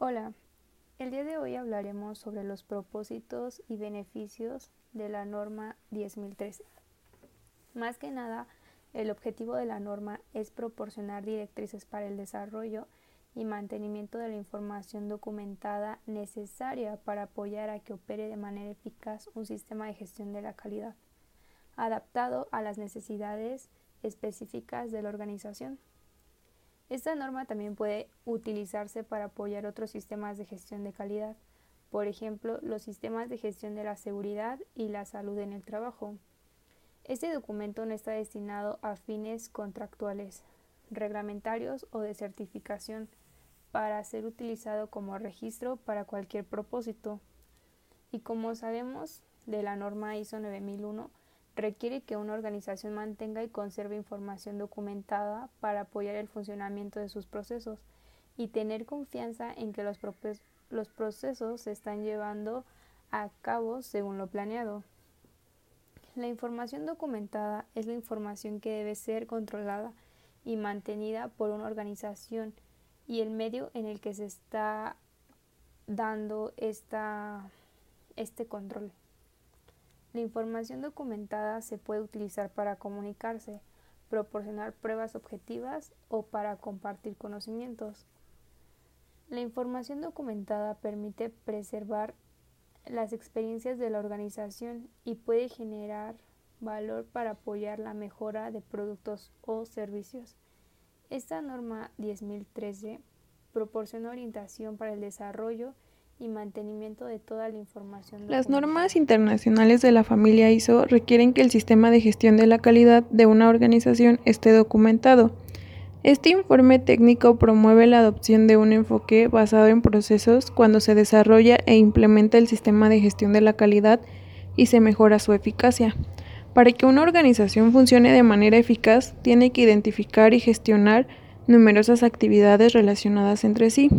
Hola, el día de hoy hablaremos sobre los propósitos y beneficios de la norma 10.013. Más que nada, el objetivo de la norma es proporcionar directrices para el desarrollo y mantenimiento de la información documentada necesaria para apoyar a que opere de manera eficaz un sistema de gestión de la calidad, adaptado a las necesidades específicas de la organización. Esta norma también puede utilizarse para apoyar otros sistemas de gestión de calidad, por ejemplo, los sistemas de gestión de la seguridad y la salud en el trabajo. Este documento no está destinado a fines contractuales, reglamentarios o de certificación para ser utilizado como registro para cualquier propósito. Y como sabemos de la norma ISO 9001, requiere que una organización mantenga y conserve información documentada para apoyar el funcionamiento de sus procesos y tener confianza en que los, procesos se están llevando a cabo según lo planeado. La información documentada es la información que debe ser controlada y mantenida por una organización y el medio en el que se está dando esta, este control. La información documentada se puede utilizar para comunicarse, proporcionar pruebas objetivas o para compartir conocimientos. La información documentada permite preservar las experiencias de la organización y puede generar valor para apoyar la mejora de productos o servicios. Esta norma 10.013 proporciona orientación para el desarrollo y mantenimiento de toda la información. Las normas internacionales de la familia ISO requieren que el sistema de gestión de la calidad de una organización esté documentado. Este informe técnico promueve la adopción de un enfoque basado en procesos cuando se desarrolla e implementa el sistema de gestión de la calidad y se mejora su eficacia. Para que una organización funcione de manera eficaz, tiene que identificar y gestionar numerosas actividades relacionadas entre sí.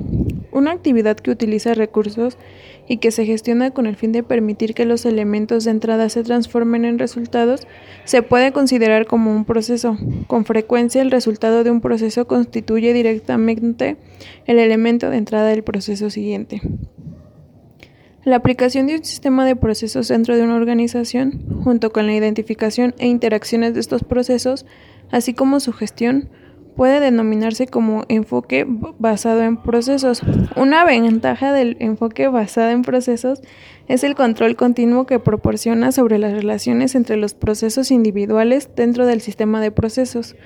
Una actividad que utiliza recursos y que se gestiona con el fin de permitir que los elementos de entrada se transformen en resultados se puede considerar como un proceso. Con frecuencia el resultado de un proceso constituye directamente el elemento de entrada del proceso siguiente. La aplicación de un sistema de procesos dentro de una organización, junto con la identificación e interacciones de estos procesos, así como su gestión, puede denominarse como enfoque basado en procesos. Una ventaja del enfoque basado en procesos es el control continuo que proporciona sobre las relaciones entre los procesos individuales dentro del sistema de procesos,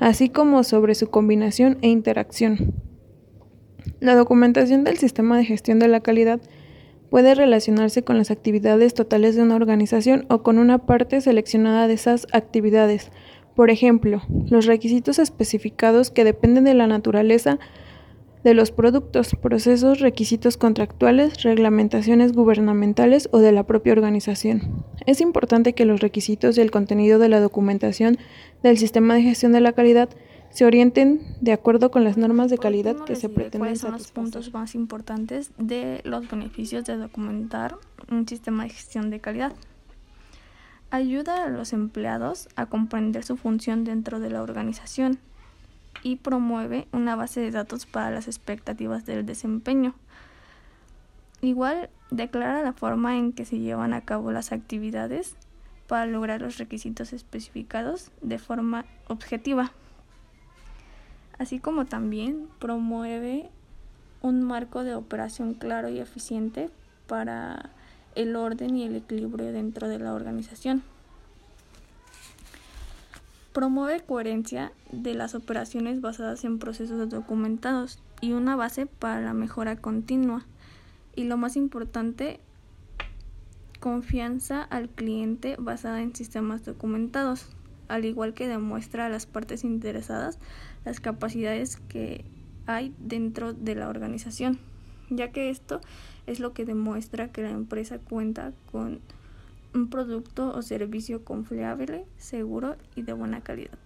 así como sobre su combinación e interacción. La documentación del sistema de gestión de la calidad puede relacionarse con las actividades totales de una organización o con una parte seleccionada de esas actividades, por ejemplo, los requisitos especificados que dependen de la naturaleza de los productos, procesos, requisitos contractuales, reglamentaciones gubernamentales o de la propia organización. Es importante que los requisitos y el contenido de la documentación del sistema de gestión de la calidad se orienten de acuerdo con las normas de calidad que se pretenden ¿Cuáles son los puntos más importantes de los beneficios de documentar un sistema de gestión de calidad? Ayuda a los empleados a comprender su función dentro de la organización y promueve una base de datos para las expectativas del desempeño. Igual declara la forma en que se llevan a cabo las actividades para lograr los requisitos especificados de forma objetiva, así como también promueve un marco de operación claro y eficiente para el orden y el equilibrio dentro de la organización. Promueve coherencia de las operaciones basadas en procesos documentados y una base para la mejora continua. Y lo más importante, confianza al cliente basada en sistemas documentados, al igual que demuestra a las partes interesadas las capacidades que hay dentro de la organización ya que esto es lo que demuestra que la empresa cuenta con un producto o servicio confiable, seguro y de buena calidad.